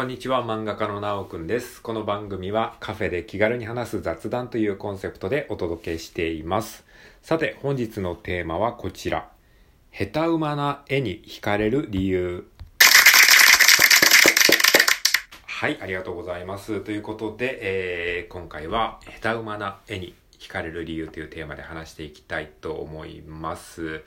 こんにちは、漫画家のなおくんです。この番組はカフェで気軽に話す雑談というコンセプトでお届けしています。さて、本日のテーマはこちら。下手馬な絵に惹かれる理由。はい、ありがとうございます。ということで、えー、今回は下手馬な絵に惹かれる理由というテーマで話していきたいと思います。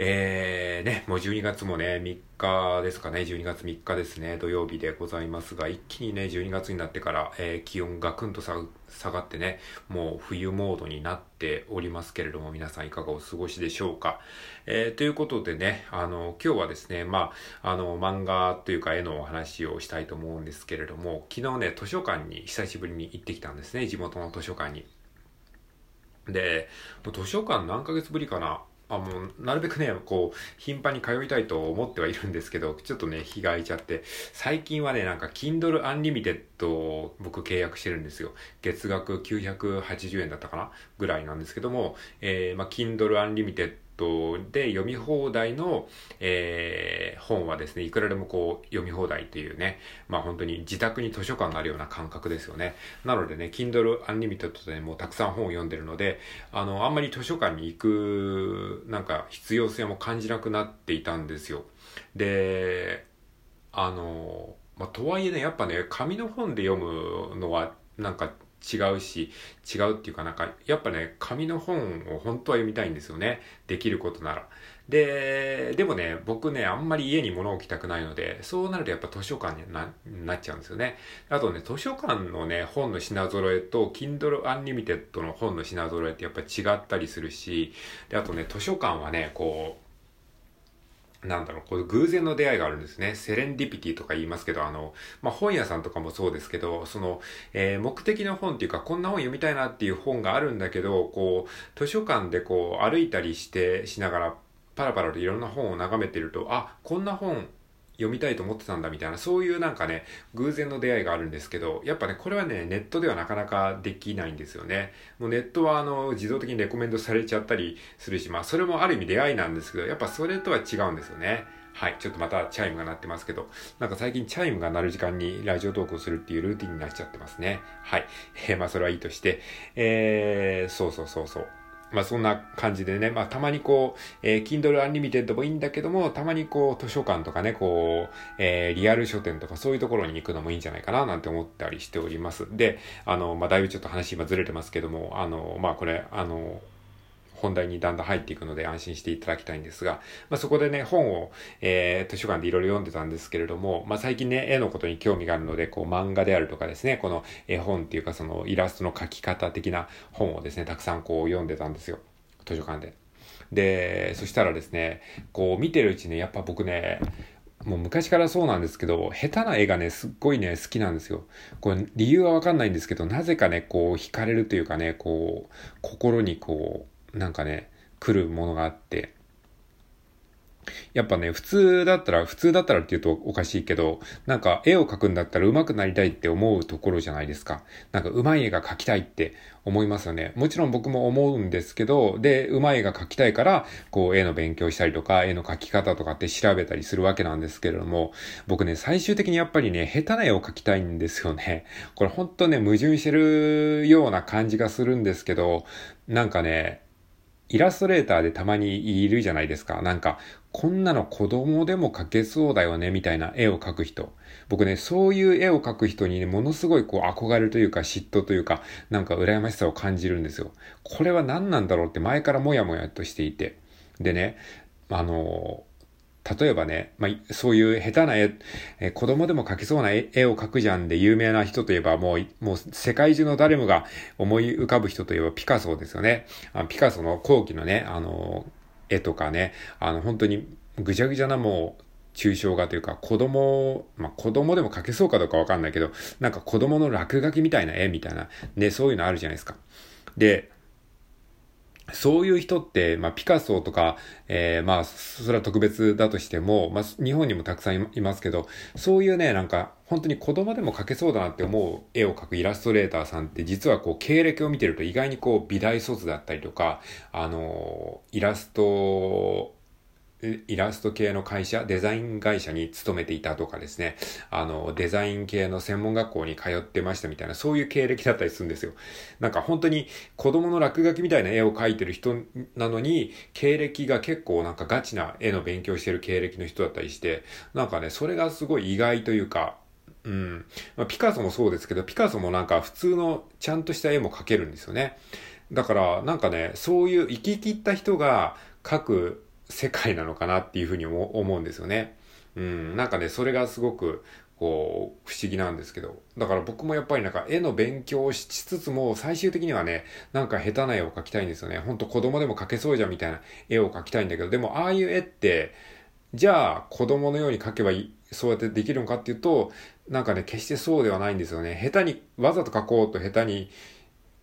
えー、ね、もう12月もね、3日ですかね、12月3日ですね、土曜日でございますが、一気にね、12月になってから、えー、気温がくんと下がってね、もう冬モードになっておりますけれども、皆さんいかがお過ごしでしょうか。えー、ということでね、あの、今日はですね、まあ、あの、漫画というか絵のお話をしたいと思うんですけれども、昨日ね、図書館に久しぶりに行ってきたんですね、地元の図書館に。で、図書館何ヶ月ぶりかなあもうなるべくねこう頻繁に通いたいと思ってはいるんですけど ちょっとね日が空いちゃって。最近はねなんか Kindle Unlimited を僕契約してるんですよ。月額980円だったかな？ぐらいなんですけども、えー、まあ、Kindle Unlimited トで読み放題の、えー、本はですね、いくらでもこう読み放題っていうね、まあ本当に自宅に図書館があるような感覚ですよね。なのでね、Kindle Unlimited でもうたくさん本を読んでるので、あの、あんまり図書館に行く、なんか必要性も感じなくなっていたんですよ。で、あの、まあ、とはいえね、やっぱね、紙の本で読むのは、なんか違うし、違うっていうかなんか、やっぱね、紙の本を本当は読みたいんですよね。できることなら。で、でもね、僕ね、あんまり家に物置きたくないので、そうなるとやっぱ図書館にななっちゃうんですよね。あとね、図書館のね、本の品揃えと、Kindle Unlimited の本の品揃えってやっぱ違ったりするし、で、あとね、図書館はね、こう、なんだろう、こう偶然の出会いがあるんですね。セレンディピティとか言いますけど、あの、まあ、本屋さんとかもそうですけど、その、えー、目的の本っていうか、こんな本読みたいなっていう本があるんだけど、こう、図書館でこう、歩いたりして、しながら、パラパラといろんな本を眺めてると、あ、こんな本読みたいと思ってたんだみたいな、そういうなんかね、偶然の出会いがあるんですけど、やっぱね、これはね、ネットではなかなかできないんですよね。もうネットはあの、自動的にレコメンドされちゃったりするし、まあそれもある意味出会いなんですけど、やっぱそれとは違うんですよね。はい、ちょっとまたチャイムが鳴ってますけど、なんか最近チャイムが鳴る時間にラジオトークをするっていうルーティンになっちゃってますね。はい。えー、まあそれはいいとして、えー、そうそうそうそう。まあそんな感じでね、まあたまにこう、えー、Kindle Unlimited もいいんだけども、たまにこう図書館とかね、こう、えー、リアル書店とかそういうところに行くのもいいんじゃないかななんて思ったりしております。で、あの、まあだいぶちょっと話今ずれてますけども、あの、まあこれ、あの、本題にだんだん入っていくので安心していただきたいんですが、まあ、そこでね、本を、えー、図書館でいろいろ読んでたんですけれども、まあ、最近ね、絵のことに興味があるので、こう、漫画であるとかですね、この絵本っていうか、そのイラストの描き方的な本をですね、たくさんこう読んでたんですよ。図書館で。で、そしたらですね、こう見てるうちね、やっぱ僕ね、もう昔からそうなんですけど、下手な絵がね、すっごいね、好きなんですよ。これ、理由はわかんないんですけど、なぜかね、こう、惹かれるというかね、こう、心にこう、なんかね、来るものがあって、やっぱね、普通だったら、普通だったらって言うとおかしいけど、なんか絵を描くんだったら上手くなりたいって思うところじゃないですか。なんか上手い絵が描きたいって思いますよね。もちろん僕も思うんですけど、で、上手い絵が描きたいから、こう絵の勉強したりとか、絵の描き方とかって調べたりするわけなんですけれども、僕ね、最終的にやっぱりね、下手な絵を描きたいんですよね。これほんとね、矛盾してるような感じがするんですけど、なんかね、イラストレーターでたまにいるじゃないですか。なんか、こんなの子供でも描けそうだよね、みたいな絵を描く人。僕ね、そういう絵を描く人にね、ものすごいこう憧れというか嫉妬というか、なんか羨ましさを感じるんですよ。これは何なんだろうって前からもやもやとしていて。でね、あの例えばね、まあ、そういう下手な絵、え子供でも描けそうな絵を描くじゃんで有名な人といえばもう、もう世界中の誰もが思い浮かぶ人といえばピカソですよね。あピカソの後期のね、あの、絵とかね、あの、本当にぐちゃぐちゃなもう、抽象画というか、子供、まあ、子供でも描けそうかどうかわかんないけど、なんか子供の落書きみたいな絵みたいな、ね、そういうのあるじゃないですか。で、そういう人って、まあ、ピカソとか、えー、まあ、それは特別だとしても、まあ、日本にもたくさんいますけど、そういうね、なんか、本当に子供でも描けそうだなって思う絵を描くイラストレーターさんって、実はこう、経歴を見てると意外にこう、美大卒だったりとか、あの、イラストイラスト系の会社、デザイン会社に勤めていたとかですね、あの、デザイン系の専門学校に通ってましたみたいな、そういう経歴だったりするんですよ。なんか本当に子供の落書きみたいな絵を描いてる人なのに、経歴が結構なんかガチな絵の勉強してる経歴の人だったりして、なんかね、それがすごい意外というか、うん。まあ、ピカソもそうですけど、ピカソもなんか普通のちゃんとした絵も描けるんですよね。だから、なんかね、そういう生き切った人が描く世界なのかなっていうふうに思うんですよね。うん、なんかね、それがすごく、こう、不思議なんですけど。だから僕もやっぱりなんか絵の勉強をしつつも、最終的にはね、なんか下手な絵を描きたいんですよね。ほんと子供でも描けそうじゃんみたいな絵を描きたいんだけど、でもああいう絵って、じゃあ子供のように描けばいい、そうやってできるのかっていうと、なんかね、決してそうではないんですよね。下手に、わざと描こうと下手に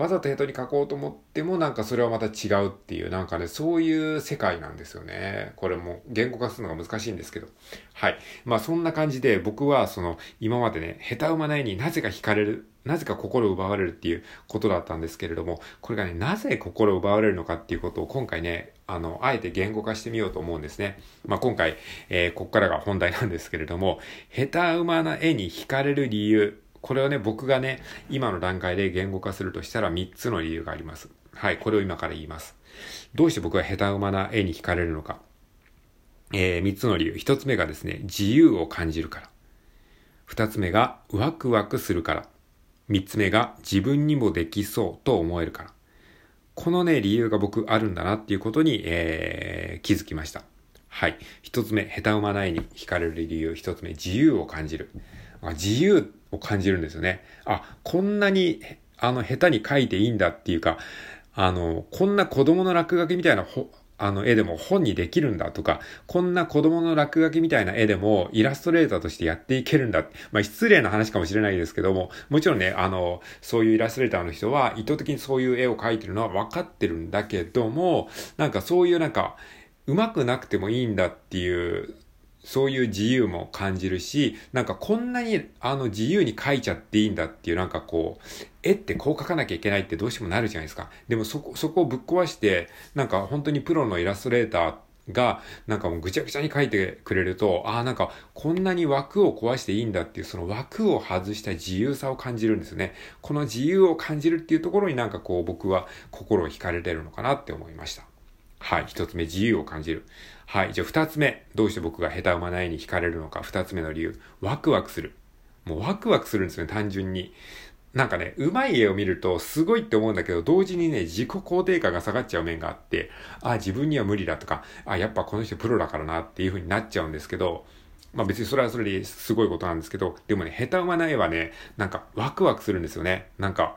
わざとヘトに書こうと思ってもなんかそれはまた違うっていうなんかね、そういう世界なんですよね。これも言語化するのが難しいんですけど。はい。まあそんな感じで僕はその今までね、下手馬ないになぜか惹かれる、なぜか心奪われるっていうことだったんですけれども、これがね、なぜ心奪われるのかっていうことを今回ね、あの、あえて言語化してみようと思うんですね。まあ今回、えー、ここからが本題なんですけれども、下手馬な絵に惹かれる理由、これをね、僕がね、今の段階で言語化するとしたら3つの理由があります。はい、これを今から言います。どうして僕は下手馬な絵に惹かれるのか。えー、3つの理由。1つ目がですね、自由を感じるから。2つ目がワクワクするから。3つ目が自分にもできそうと思えるから。このね、理由が僕あるんだなっていうことに、えー、気づきました。はい。1つ目、下手馬な絵に惹かれる理由。1つ目、自由を感じる。自由を感じるんですよね。あ、こんなに、あの、下手に描いていいんだっていうか、あの、こんな子供の落書きみたいなあの絵でも本にできるんだとか、こんな子供の落書きみたいな絵でもイラストレーターとしてやっていけるんだ。まあ失礼な話かもしれないですけども、もちろんね、あの、そういうイラストレーターの人は意図的にそういう絵を描いてるのは分かってるんだけども、なんかそういうなんか、上手くなくてもいいんだっていうそういう自由も感じるし、なんかこんなにあの自由に描いちゃっていいんだっていうなんかこう、絵ってこう描かなきゃいけないってどうしてもなるじゃないですか。でもそこ、そこをぶっ壊して、なんか本当にプロのイラストレーターが、なんかもうぐちゃぐちゃに描いてくれると、ああ、なんかこんなに枠を壊していいんだっていう、その枠を外した自由さを感じるんですね。この自由を感じるっていうところになんかこう僕は心を惹かれてるのかなって思いました。はい。一つ目、自由を感じる。はい。じゃあ二つ目。どうして僕が下手馬ないに惹かれるのか。二つ目の理由。ワクワクする。もうワクワクするんですよね、単純に。なんかね、うまい絵を見るとすごいって思うんだけど、同時にね、自己肯定感が下がっちゃう面があって、あ、自分には無理だとか、あ、やっぱこの人プロだからなっていう風になっちゃうんですけど、まあ別にそれはそれですごいことなんですけど、でもね、下手馬な絵はね、なんかワクワクするんですよね。なんか、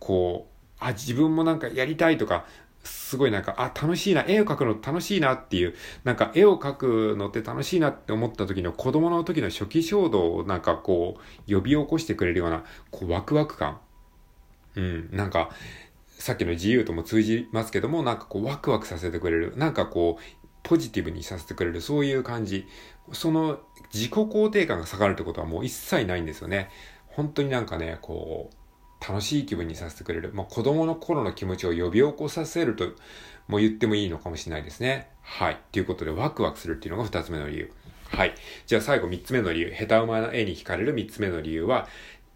こう、あ、自分もなんかやりたいとか、すごいなんか、あ、楽しいな、絵を描くの楽しいなっていう、なんか絵を描くのって楽しいなって思った時の子供の時の初期衝動をなんかこう、呼び起こしてくれるような、こう、ワクワク感。うん、なんか、さっきの自由とも通じますけども、なんかこう、ワクワクさせてくれる。なんかこう、ポジティブにさせてくれる、そういう感じ。その自己肯定感が下がるってことはもう一切ないんですよね。本当になんかね、こう、楽しい気分にさせてくれる。まあ、子供の頃の気持ちを呼び起こさせるとも言ってもいいのかもしれないですね。はい。ということで、ワクワクするっていうのが二つ目の理由。はい。じゃあ最後三つ目の理由。下手馬の絵に惹かれる三つ目の理由は、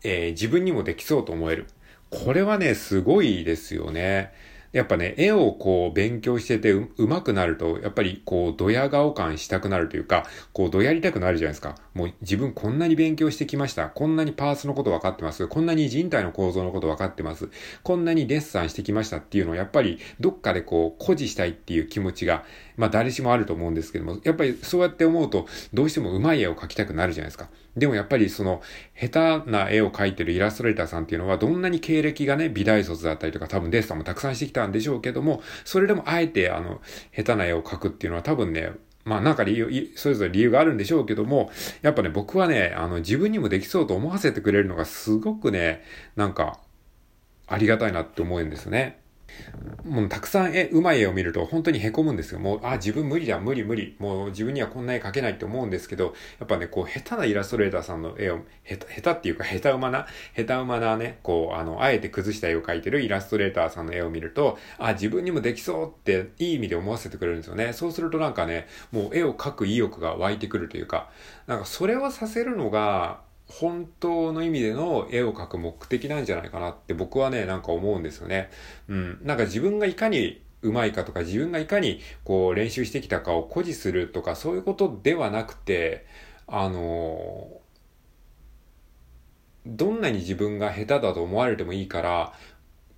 えー、自分にもできそうと思える。これはね、すごいですよね。やっぱね、絵をこう勉強しててう上手くなると、やっぱりこうドヤ顔感したくなるというか、こうドヤりたくなるじゃないですか。もう自分こんなに勉強してきました。こんなにパーツのこと分かってます。こんなに人体の構造のこと分かってます。こんなにデッサンしてきましたっていうのをやっぱりどっかでこう誇示したいっていう気持ちが、まあ誰しもあると思うんですけども、やっぱりそうやって思うとどうしても上手い絵を描きたくなるじゃないですか。でもやっぱりその、下手な絵を描いてるイラストレーターさんっていうのは、どんなに経歴がね、美大卒だったりとか、多分デッサンもたくさんしてきたんでしょうけども、それでもあえて、あの、下手な絵を描くっていうのは多分ね、まあなんか理由、それぞれ理由があるんでしょうけども、やっぱね、僕はね、あの、自分にもできそうと思わせてくれるのがすごくね、なんか、ありがたいなって思うんですね。もうたくさん絵、うまい絵を見ると本当に凹むんですよ。もう、あ、自分無理だ、無理無理。もう自分にはこんな絵描けないって思うんですけど、やっぱね、こう、下手なイラストレーターさんの絵を、下手、下手っていうか、下手馬な、下手馬なね、こう、あの、あえて崩した絵を描いてるイラストレーターさんの絵を見ると、あ、自分にもできそうって、いい意味で思わせてくれるんですよね。そうするとなんかね、もう絵を描く意欲が湧いてくるというか、なんかそれをさせるのが、本当の意味での絵を描く目的なんじゃないかなって僕はね、なんか思うんですよね。うん。なんか自分がいかにうまいかとか自分がいかにこう練習してきたかを誇示するとかそういうことではなくて、あのどんなに自分が下手だと思われてもいいから、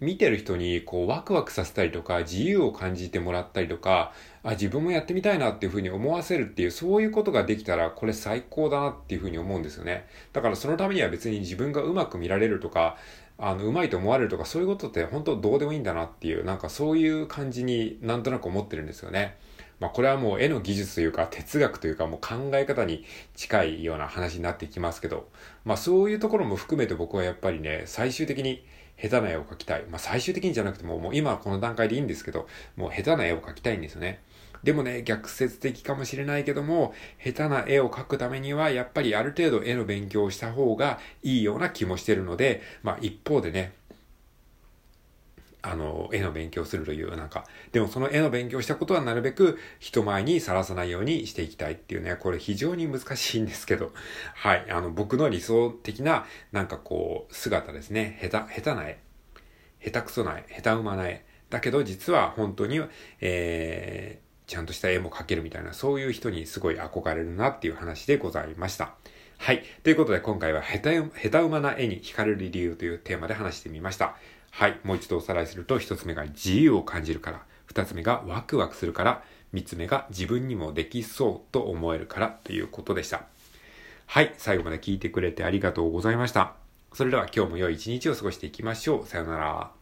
見てる人にこうワクワクさせたりとか自由を感じてもらったりとかあ自分もやってみたいなっていうふうに思わせるっていうそういうことができたらこれ最高だなっていうふうに思うんですよね。だからそのためには別に自分がうまく見られるとかあのうまいと思われるとかそういうことって本当どうでもいいんだなっていうなんかそういう感じになんとなく思ってるんですよね。まあこれはもう絵の技術というか哲学というかもう考え方に近いような話になってきますけどまあそういうところも含めて僕はやっぱりね最終的に下手な絵を描きたい。まあ、最終的にじゃなくても、もう今はこの段階でいいんですけど、もう下手な絵を描きたいんですよね。でもね、逆説的かもしれないけども、下手な絵を描くためには、やっぱりある程度絵の勉強をした方がいいような気もしてるので、まあ一方でね、あの、絵の勉強するという、なんか、でもその絵の勉強したことはなるべく人前にさらさないようにしていきたいっていうね、これ非常に難しいんですけど、はい、あの、僕の理想的な、なんかこう、姿ですね。下手、下手な絵。下手くそな絵。下手馬な絵。だけど実は本当に、えー、ちゃんとした絵も描けるみたいな、そういう人にすごい憧れるなっていう話でございました。はい。ということで今回は下手、下手馬な絵に惹かれる理由というテーマで話してみました。はい。もう一度おさらいすると、一つ目が自由を感じるから、二つ目がワクワクするから、三つ目が自分にもできそうと思えるからということでした。はい。最後まで聞いてくれてありがとうございました。それでは今日も良い一日を過ごしていきましょう。さようなら。